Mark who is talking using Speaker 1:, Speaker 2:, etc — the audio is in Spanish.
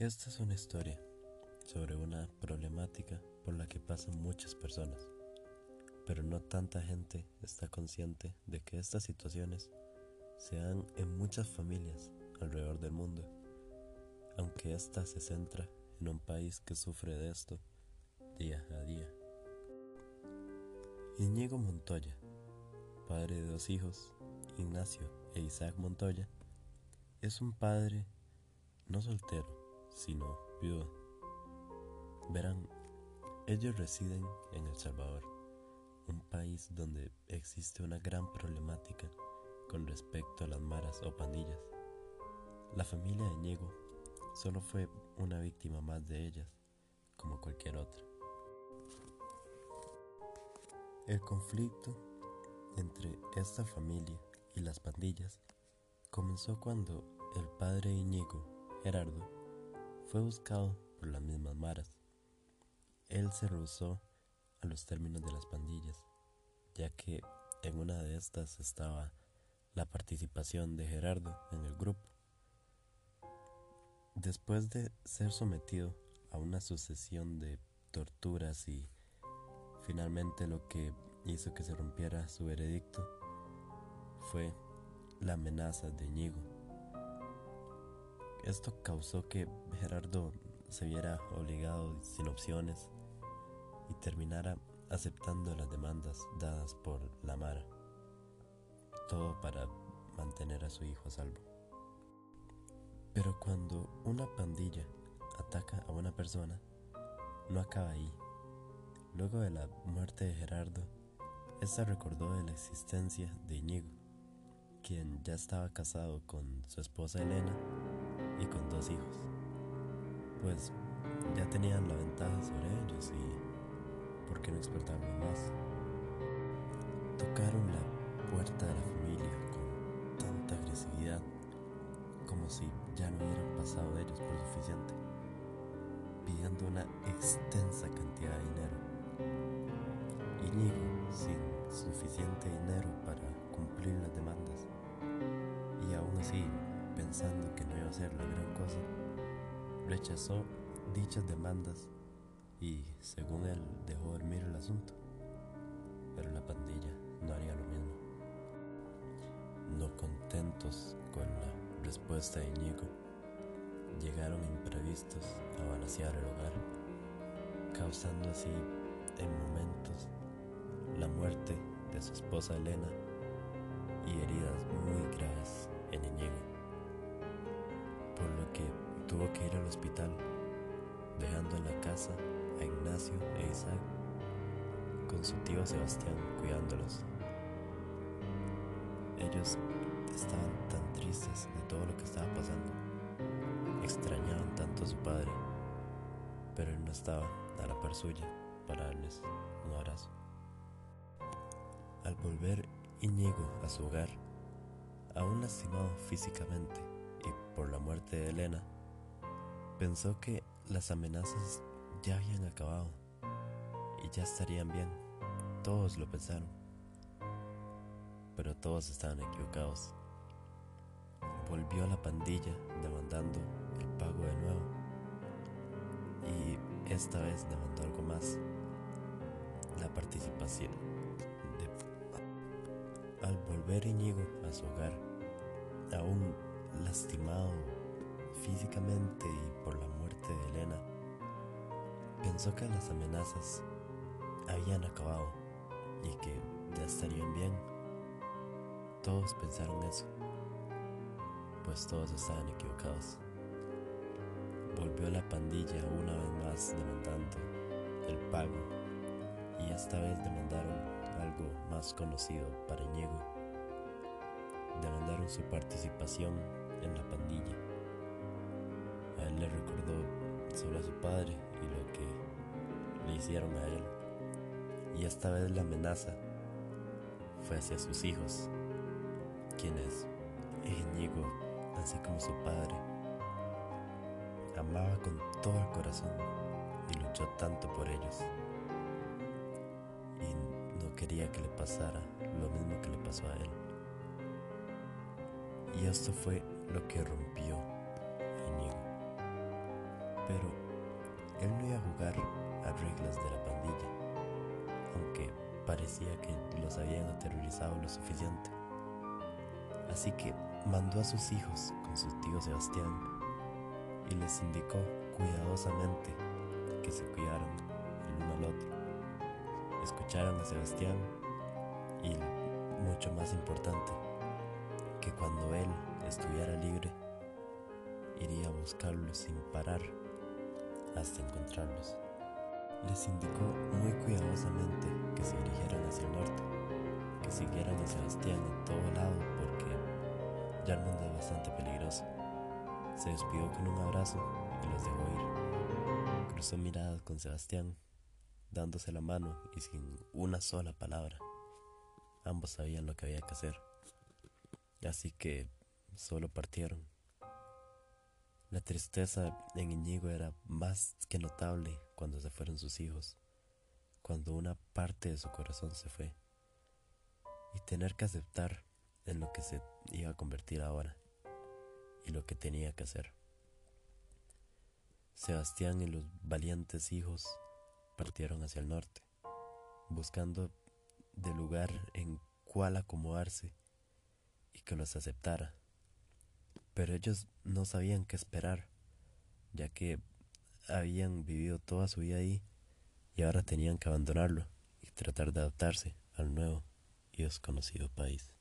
Speaker 1: Esta es una historia sobre una problemática por la que pasan muchas personas, pero no tanta gente está consciente de que estas situaciones se dan en muchas familias alrededor del mundo, aunque esta se centra en un país que sufre de esto día a día. Iñigo Montoya, padre de dos hijos, Ignacio e Isaac Montoya, es un padre no soltero, sino viudo. Verán, ellos residen en El Salvador, un país donde existe una gran problemática con respecto a las maras o pandillas. La familia de Ñego solo fue una víctima más de ellas, como cualquier otra. El conflicto entre esta familia y las pandillas comenzó cuando el padre Iñigo, Gerardo, fue buscado por las mismas maras. Él se rehusó a los términos de las pandillas, ya que en una de estas estaba la participación de Gerardo en el grupo. Después de ser sometido a una sucesión de torturas y finalmente lo que hizo que se rompiera su veredicto fue la amenaza de Ñigo. Esto causó que Gerardo se viera obligado sin opciones y terminara aceptando las demandas dadas por la Mara. Todo para mantener a su hijo a salvo. Pero cuando una pandilla ataca a una persona, no acaba ahí. Luego de la muerte de Gerardo, esta recordó de la existencia de Iñigo, quien ya estaba casado con su esposa Elena y con dos hijos, pues ya tenían la ventaja sobre ellos y ¿por qué no explotarlo más? Tocaron la puerta de la familia con tanta agresividad como si ya no hubieran pasado de ellos por suficiente, pidiendo una extensa cantidad de dinero Iñigo sin suficiente dinero para cumplir las demandas y aún así pensando que no iba a ser la gran cosa, rechazó dichas demandas y según él dejó dormir el asunto. Pero la pandilla no haría lo mismo. No contentos con la respuesta de Iñigo, llegaron imprevistos a balancear el hogar, causando así en momentos la muerte de su esposa Elena y heridas muy tuvo que ir al hospital, dejando en la casa a Ignacio e Isaac con su tío Sebastián cuidándolos. Ellos estaban tan tristes de todo lo que estaba pasando, extrañaban tanto a su padre, pero él no estaba a la par suya para darles un abrazo. Al volver Iñigo a su hogar, aún lastimado físicamente y por la muerte de Elena, pensó que las amenazas ya habían acabado y ya estarían bien. Todos lo pensaron, pero todos estaban equivocados. Volvió a la pandilla demandando el pago de nuevo y esta vez demandó algo más, la participación al volver Iñigo a su hogar, aún lastimado físicamente y por la muerte de Elena, pensó que las amenazas habían acabado y que ya estarían bien. Todos pensaron eso, pues todos estaban equivocados. Volvió la pandilla una vez más demandando el pago y esta vez demandaron algo más conocido para Ñego, demandaron su participación en la pandilla. Le recordó sobre su padre y lo que le hicieron a él. Y esta vez la amenaza fue hacia sus hijos, quienes Ñego, así como su padre, amaba con todo el corazón y luchó tanto por ellos quería que le pasara lo mismo que le pasó a él. Y esto fue lo que rompió. Pero él no iba a jugar a reglas de la pandilla, aunque parecía que los habían aterrorizado lo suficiente. Así que mandó a sus hijos con su tío Sebastián y les indicó cuidadosamente que se cuidaran el uno al otro, escucharan a Sebastián y, mucho más importante, que cuando él estuviera libre, iría a buscarlos sin parar hasta encontrarlos. Les indicó muy cuidadosamente que se dirigieran hacia el norte, que siguieran a Sebastián en todo lado porque Yarmond es bastante peligroso. Se despidió con un abrazo y los dejó ir. Cruzó miradas con Sebastián, dándose la mano y sin una sola palabra. Ambos sabían lo que había que hacer. Así que solo partieron. La tristeza en Iñigo era más que notable cuando se fueron sus hijos, cuando una parte de su corazón se fue, y tener que aceptar en lo que se iba a convertir ahora y lo que tenía que hacer. Sebastián y los valientes hijos partieron hacia el norte, buscando de lugar en cual acomodarse y que los aceptara. Pero ellos no sabían qué esperar, ya que habían vivido toda su vida ahí y ahora tenían que abandonarlo y tratar de adaptarse al nuevo y desconocido país.